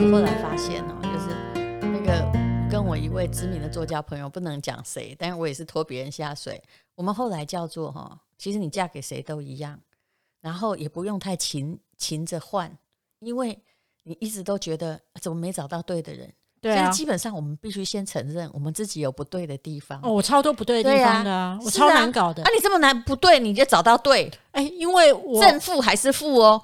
我后来发现哦，就是那个跟我一位知名的作家朋友，不能讲谁，但是我也是拖别人下水。我们后来叫做哈，其实你嫁给谁都一样，然后也不用太勤勤着换，因为你一直都觉得怎么没找到对的人。对啊，基本上我们必须先承认我们自己有不对的地方。哦，我超多不对的地方的，啊，我超难搞的。啊，你这么难不对，你就找到对？哎，因为我正负还是负哦。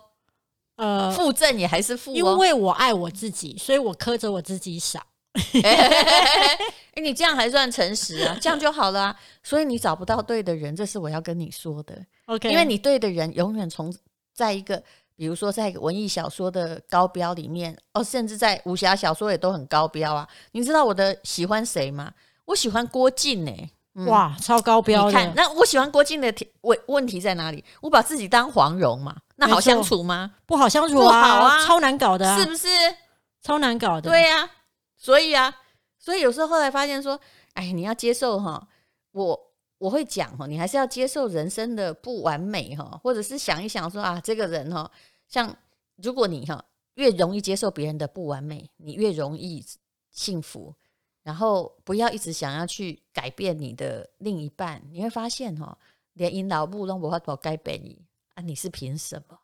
呃，负正也还是负，哦，因为我爱我自己，所以我苛责我自己少。哎，你这样还算诚实啊？这样就好了啊。所以你找不到对的人，这是我要跟你说的。OK，因为你对的人永远从在一个，比如说在一个文艺小说的高标里面，哦，甚至在武侠小说也都很高标啊。你知道我的喜欢谁吗？我喜欢郭靖呢。嗯、哇，超高标！你看，那我喜欢郭靖的问问题在哪里？我把自己当黄蓉嘛，那好相处吗？不好相处啊，不好啊，超难搞的、啊，是不是？超难搞的。对呀、啊，所以啊，所以有时候后来发现说，哎，你要接受哈，我我会讲哈，你还是要接受人生的不完美哈，或者是想一想说啊，这个人哈，像如果你哈越容易接受别人的不完美，你越容易幸福。然后不要一直想要去改变你的另一半，你会发现哈，连引导部都无法度改变你啊！你是凭什么？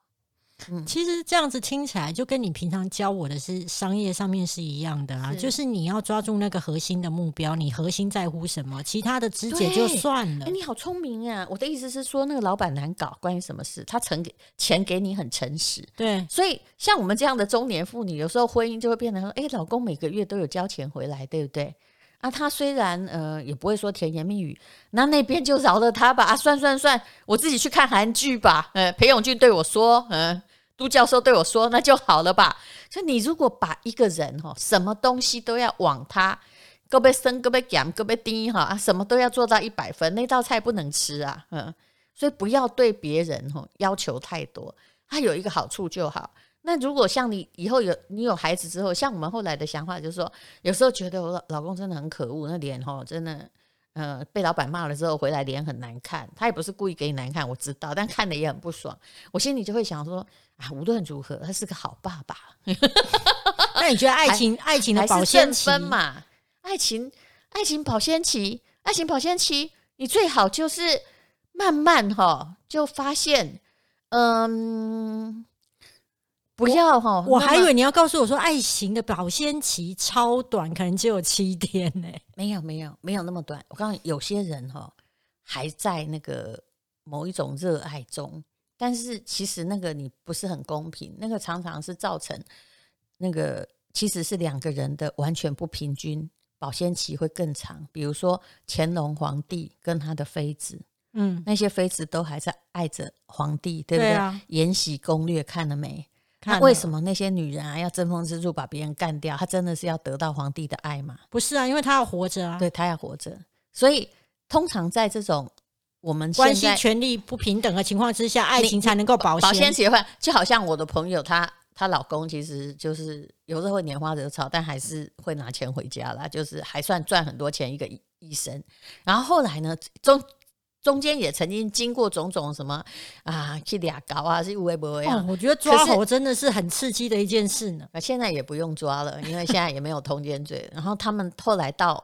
嗯，其实这样子听起来就跟你平常教我的是商业上面是一样的啊，是就是你要抓住那个核心的目标，你核心在乎什么，其他的枝节就算了。哎，你好聪明啊！我的意思是说，那个老板难搞，关于什么事？他诚给钱给你很诚实，对。所以像我们这样的中年妇女，有时候婚姻就会变成说，哎，老公每个月都有交钱回来，对不对？啊，他虽然呃也不会说甜言蜜语，那那边就饶了他吧。啊，算算算，我自己去看韩剧吧。呃，裴勇俊对我说，嗯。杜教授对我说：“那就好了吧。所以你如果把一个人哈，什么东西都要往他，胳膊伸，胳膊减，胳膊低哈，什么都要做到一百分，那道菜不能吃啊。嗯，所以不要对别人哈要求太多。他有一个好处就好。那如果像你以后有你有孩子之后，像我们后来的想法就是说，有时候觉得我老公真的很可恶，那脸哈真的。”呃，被老板骂了之后回来脸很难看，他也不是故意给你难看，我知道，但看了也很不爽。我心里就会想说啊，无论如何，他是个好爸爸。那你觉得爱情爱情的保鲜期嘛？爱情爱情保鲜期，爱情保鲜期，你最好就是慢慢哈就发现，嗯。不要哈！我还以为你要告诉我说，爱情的保鲜期超短，可能只有七天呢。没有没有没有那么短。我告诉你，有些人哈还在那个某一种热爱中，但是其实那个你不是很公平，那个常常是造成那个其实是两个人的完全不平均，保鲜期会更长。比如说乾隆皇帝跟他的妃子，嗯，那些妃子都还在爱着皇帝，对不对？啊，《延禧攻略》看了没？那为什么那些女人啊要争风吃醋把别人干掉？她真的是要得到皇帝的爱吗？不是啊，因为她要活着啊。对，她要活着，所以通常在这种我们关系权力不平等的情况之下，爱情才能够保鲜。保鲜期的话，就好像我的朋友，她她老公其实就是有时候会拈花惹草，但还是会拿钱回家啦，就是还算赚很多钱一个医生。然后后来呢，中。中间也曾经经过种种什么啊，去俩搞啊，是会不会啊？我觉得抓猴真的是很刺激的一件事呢。现在也不用抓了，因为现在也没有通奸罪。然后他们后来到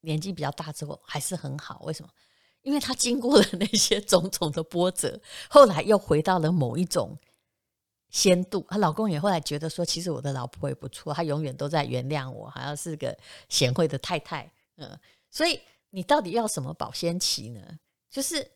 年纪比较大之后，还是很好。为什么？因为他经过了那些种种的波折，后来又回到了某一种仙度。她老公也后来觉得说，其实我的老婆也不错，她永远都在原谅我，好像是个贤惠的太太。嗯，所以你到底要什么保鲜期呢？就是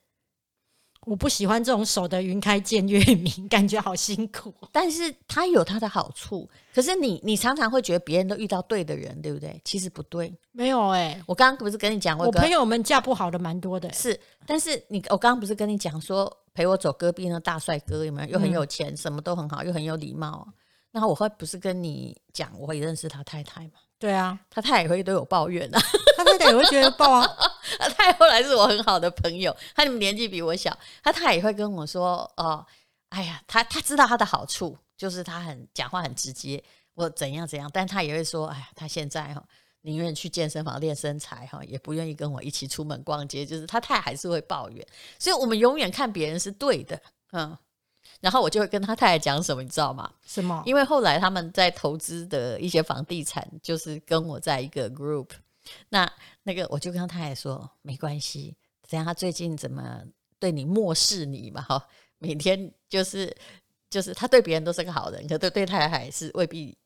我不喜欢这种守得云开见月明，感觉好辛苦。但是它有它的好处。可是你你常常会觉得别人都遇到对的人，对不对？其实不对，没有哎、欸。我刚刚不是跟你讲过，我朋友们嫁不好的蛮多的、欸。是，但是你我刚刚不是跟你讲说陪我走隔壁那大帅哥有没有？又很有钱，嗯、什么都很好，又很有礼貌。然后我会不是跟你讲，我会认识他太太吗？对啊，他太太也会都有抱怨啊，他太太也会觉得抱啊。他太太后来是我很好的朋友，他年纪比我小，他太太也会跟我说哦，哎呀，他他知道他的好处，就是他很讲话很直接，我怎样怎样，但他也会说，哎呀，他现在哈宁愿去健身房练身材哈，也不愿意跟我一起出门逛街，就是他太太还是会抱怨，所以我们永远看别人是对的，嗯。然后我就会跟他太太讲什么，你知道吗？什么？因为后来他们在投资的一些房地产，就是跟我在一个 group。那那个我就跟他太太说，没关系，等下他最近怎么对你漠视你嘛？哈，每天就是就是他对别人都是个好人，可对对太太是未必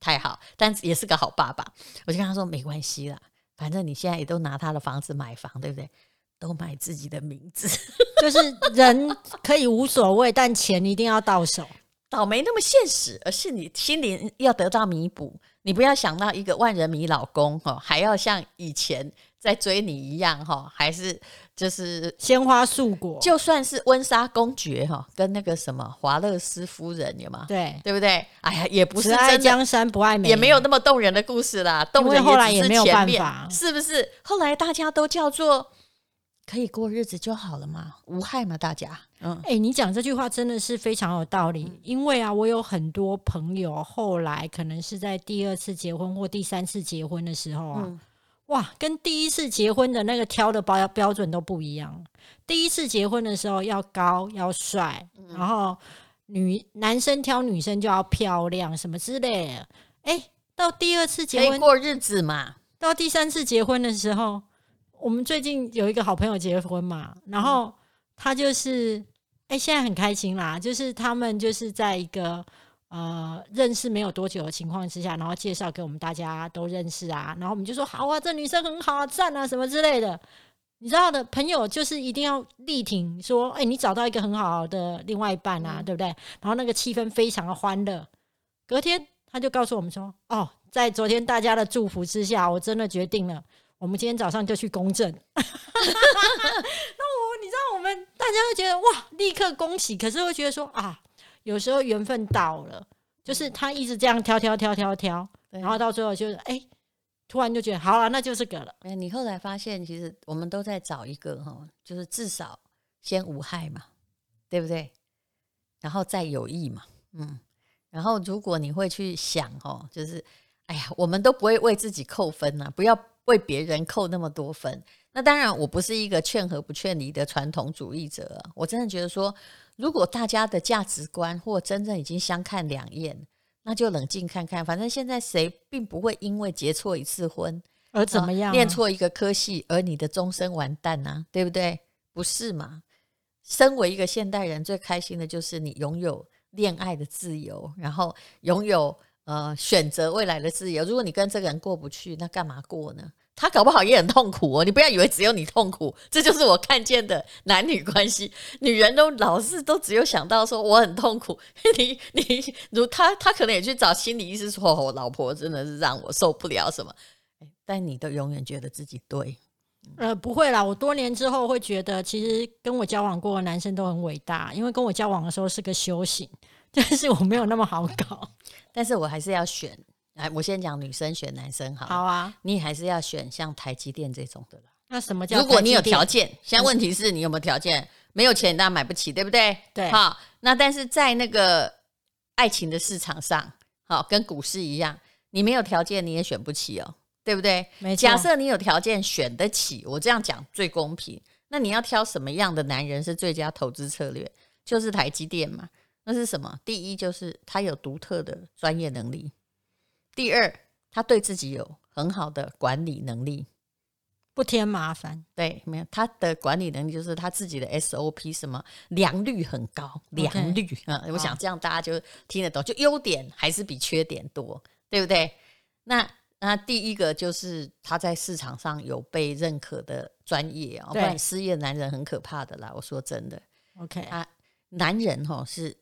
太好，但也是个好爸爸。我就跟他说，没关系啦，反正你现在也都拿他的房子买房，对不对？都买自己的名字，就是人可以无所谓，但钱一定要到手。倒霉那么现实，而是你心灵要得到弥补。你不要想到一个万人迷老公哈，还要像以前在追你一样哈，还是就是鲜花素果。就算是温莎公爵哈，跟那个什么华勒斯夫人有吗？对，对不对？哎呀，也不是爱江山不爱美，也没有那么动人的故事啦。动人后来也没有办法，是不是？后来大家都叫做。可以过日子就好了嘛，无害嘛，大家。嗯，哎、欸，你讲这句话真的是非常有道理。嗯、因为啊，我有很多朋友后来可能是在第二次结婚或第三次结婚的时候啊，嗯、哇，跟第一次结婚的那个挑的标标准都不一样。第一次结婚的时候要高要帅，嗯、然后女男生挑女生就要漂亮什么之类的。哎、欸，到第二次结婚过日子嘛，到第三次结婚的时候。我们最近有一个好朋友结婚嘛，然后他就是，哎、欸，现在很开心啦，就是他们就是在一个呃认识没有多久的情况之下，然后介绍给我们大家都认识啊，然后我们就说好啊，这女生很好啊，赞啊什么之类的。你知道的朋友就是一定要力挺，说，哎、欸，你找到一个很好的另外一半啊，嗯、对不对？然后那个气氛非常的欢乐。隔天他就告诉我们说，哦，在昨天大家的祝福之下，我真的决定了。我们今天早上就去公证，那我你知道，我们大家会觉得哇，立刻恭喜。可是会觉得说啊，有时候缘分到了，就是他一直这样挑挑挑挑挑，然后到最后就是哎，突然就觉得好了，那就这个了。哎，你后来发现，其实我们都在找一个哈，就是至少先无害嘛，对不对？然后再有益嘛，嗯。然后如果你会去想哦，就是哎呀，我们都不会为自己扣分呐，不要。为别人扣那么多分，那当然我不是一个劝和不劝离的传统主义者。我真的觉得说，如果大家的价值观或真正已经相看两厌，那就冷静看看。反正现在谁并不会因为结错一次婚而怎么样，念错一个科系而你的终身完蛋呢、啊？对不对？不是嘛？身为一个现代人，最开心的就是你拥有恋爱的自由，然后拥有。呃，选择未来的自由。如果你跟这个人过不去，那干嘛过呢？他搞不好也很痛苦哦。你不要以为只有你痛苦，这就是我看见的男女关系。女人都老是都只有想到说我很痛苦。你你如他他可能也去找心理医生说，我老婆真的是让我受不了什么。但你都永远觉得自己对。呃，不会啦。我多年之后会觉得，其实跟我交往过的男生都很伟大，因为跟我交往的时候是个修行。但是我没有那么好搞，但是我还是要选。哎，我先讲女生选男生好。好啊，你还是要选像台积电这种的了。那什么叫？如果你有条件，现在问题是你有没有条件？没有钱，当然买不起，对不对？对。好，那但是在那个爱情的市场上，好，跟股市一样，你没有条件你也选不起哦，对不对？没错。假设你有条件选得起，我这样讲最公平。那你要挑什么样的男人是最佳投资策略？就是台积电嘛。那是什么？第一就是他有独特的专业能力，第二他对自己有很好的管理能力，不添麻烦。对，没有他的管理能力就是他自己的 SOP 什么良率很高，良率啊，我想这样大家就听得懂。就优点还是比缺点多，对不对？那那第一个就是他在市场上有被认可的专业啊，不然失业男人很可怕的啦。我说真的，OK 啊，男人哈是。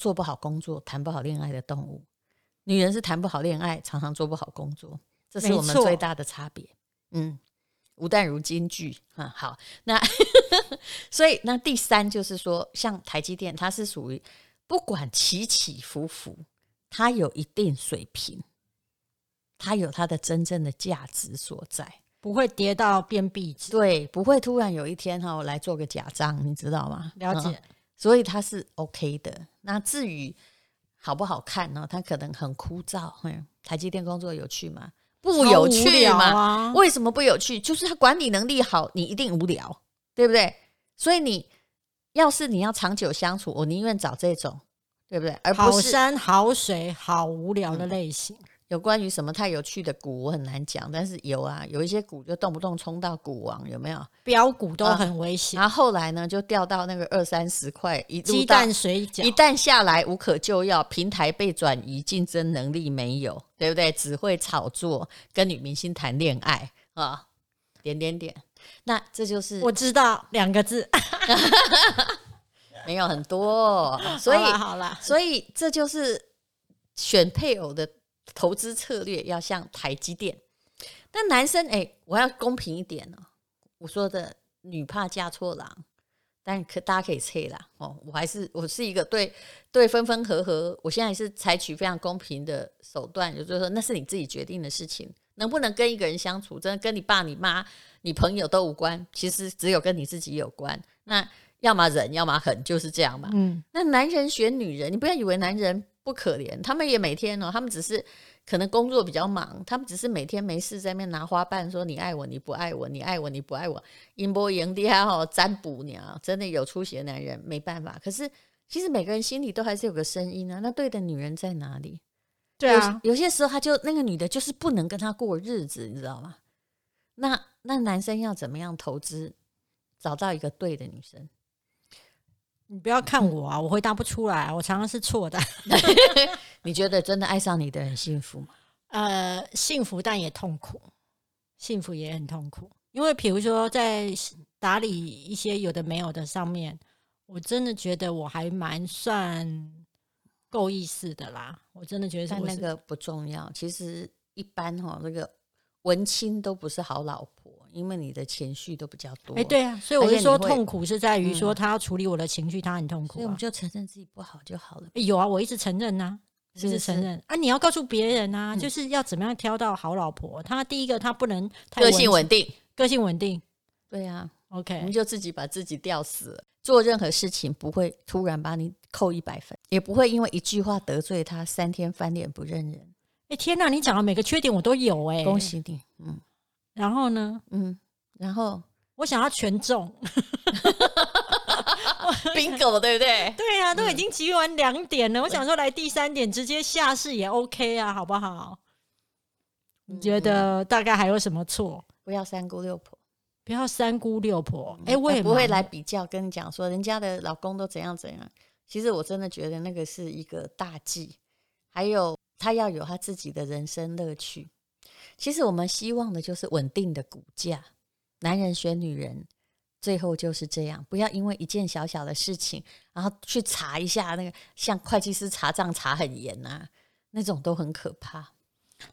做不好工作，谈不好恋爱的动物，女人是谈不好恋爱，常常做不好工作，这是我们最大的差别。嗯，吴淡如金句嗯，好，那 所以那第三就是说，像台积电，它是属于不管起起伏伏，它有一定水平，它有它的真正的价值所在，不会跌到变壁纸，对，不会突然有一天哈，我来做个假账，你知道吗？了解。嗯所以它是 OK 的。那至于好不好看呢？它可能很枯燥。嗯，台积电工作有趣吗？不有趣吗？啊、为什么不有趣？就是他管理能力好，你一定无聊，对不对？所以你要是你要长久相处，我宁愿找这种，对不对？而不是好山好水好无聊的类型。嗯有关于什么太有趣的股，我很难讲，但是有啊，有一些股就动不动冲到股王，有没有？标股都很危险，啊。然后后来呢，就掉到那个二三十块，一鸡蛋水饺，一旦下来无可救药，平台被转移，竞争能力没有，对不对？只会炒作，跟女明星谈恋爱啊，点点点。那这就是我知道两个字 没有很多，所以好啦，好啦，所以这就是选配偶的。投资策略要像台积电，但男生哎、欸，我要公平一点哦。我说的女怕嫁错郎，但可大家可以猜啦哦。我还是我是一个对对分分合合，我现在是采取非常公平的手段，也就是说那是你自己决定的事情，能不能跟一个人相处，真的跟你爸、你妈、你朋友都无关，其实只有跟你自己有关。那要么忍，要么狠，就是这样嘛。嗯，那男人选女人，你不要以为男人。不可怜，他们也每天哦，他们只是可能工作比较忙，他们只是每天没事在那边拿花瓣说，你爱我，你不爱我，你爱我，你不爱我，阴波营地还好占卜你啊，真的有出息的男人没办法。可是其实每个人心里都还是有个声音啊，那对的女人在哪里？对啊，有，有些时候他就那个女的就是不能跟他过日子，你知道吗？那那男生要怎么样投资，找到一个对的女生？你不要看我啊，我回答不出来，我常常是错的。你觉得真的爱上你的人幸福吗？呃，幸福但也痛苦，幸福也很痛苦。因为比如说在打理一些有的没有的上面，我真的觉得我还蛮算够意思的啦。我真的觉得，但那个不重要。其实一般哈，那个文青都不是好老婆。因为你的情绪都比较多，哎，对啊，所以我是说痛苦是在于说他要处理我的情绪，他很痛苦，啊，所以我们就承认自己不好就好了。有啊，我一直承认呐，是不是承认啊？你要告诉别人啊，就是要怎么样挑到好老婆。他第一个，他不能太个性稳定，个性稳定，对啊，OK，我们就自己把自己吊死了。做任何事情不会突然把你扣一百分，也不会因为一句话得罪他，三天翻脸不认人。哎，天哪，你讲的每个缺点我都有哎，恭喜你，嗯。然后呢？嗯，然后我想要全中，bingo，对不对？对呀、啊，都已经集完两点了，嗯、我想说来第三点直接下市也 OK 啊，好不好？嗯、你觉得大概还有什么错？不要三姑六婆，不要三姑六婆。哎、嗯，我也不会来比较，跟你讲说人家的老公都怎样怎样。其实我真的觉得那个是一个大忌，还有他要有他自己的人生乐趣。其实我们希望的就是稳定的股价，男人选女人，最后就是这样。不要因为一件小小的事情，然后去查一下那个，像会计师查账查很严呐、啊，那种都很可怕。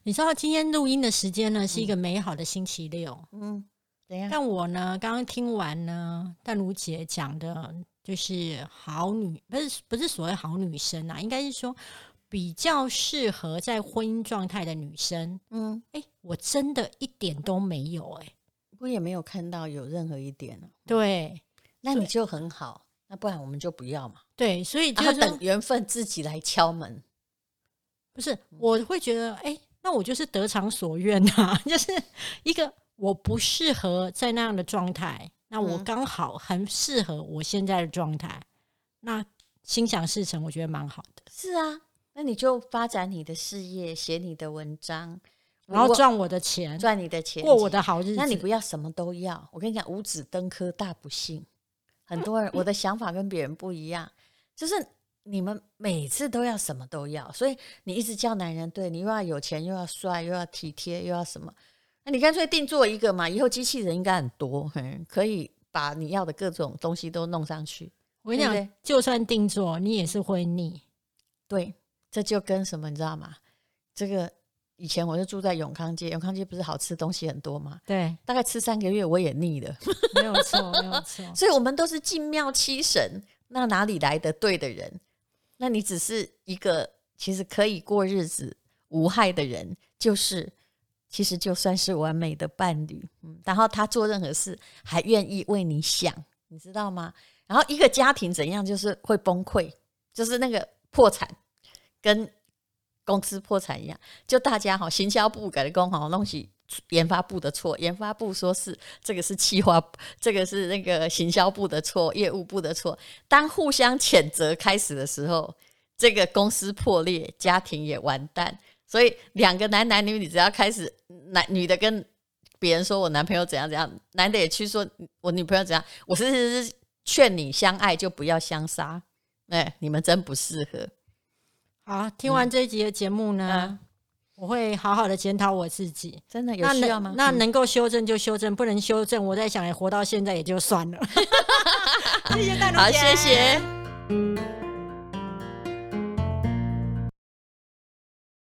你知道今天录音的时间呢，是一个美好的星期六。嗯，怎样？但我呢，刚刚听完呢，淡如姐讲的，就是好女，不是不是所谓好女生啊，应该是说。比较适合在婚姻状态的女生，嗯，哎、欸，我真的一点都没有、欸，哎，我也没有看到有任何一点。对，那你就很好，那不然我们就不要嘛。对，所以就要等缘分自己来敲门。不是，我会觉得，哎、欸，那我就是得偿所愿啊，就是一个我不适合在那样的状态，那我刚好很适合我现在的状态，那心想事成，我觉得蛮好的。是啊。那你就发展你的事业，写你的文章，然后赚我的钱，赚你的钱，过我的好日子。那你不要什么都要。我跟你讲，五子登科大不幸。很多人，我的想法跟别人不一样，就是你们每次都要什么都要，所以你一直叫男人，对你又要有钱，又要帅，又要体贴，又要什么？那你干脆定做一个嘛，以后机器人应该很多，可以把你要的各种东西都弄上去。我跟你讲，就算定做，你也是会腻。对。这就跟什么你知道吗？这个以前我就住在永康街，永康街不是好吃东西很多吗？对，大概吃三个月我也腻了，没有错，没有错。所以我们都是进庙七神，那哪里来的对的人？那你只是一个其实可以过日子无害的人，就是其实就算是完美的伴侣。嗯，然后他做任何事还愿意为你想，你知道吗？然后一个家庭怎样就是会崩溃，就是那个破产。跟公司破产一样，就大家哈，行销部改的工好东西研发部的错，研发部说是这个是企划，这个是那个行销部的错，业务部的错。当互相谴责开始的时候，这个公司破裂，家庭也完蛋。所以两个男男女女只要开始男女的跟别人说我男朋友怎样怎样，男的也去说我女朋友怎样，我是是是劝你相爱就不要相杀。哎，你们真不适合。好，听完这一集的节目呢，我会好好的检讨我自己。真的有需要吗？那能，够修正就修正，不能修正，我在想，也活到现在也就算了。谢谢大家，好，谢谢。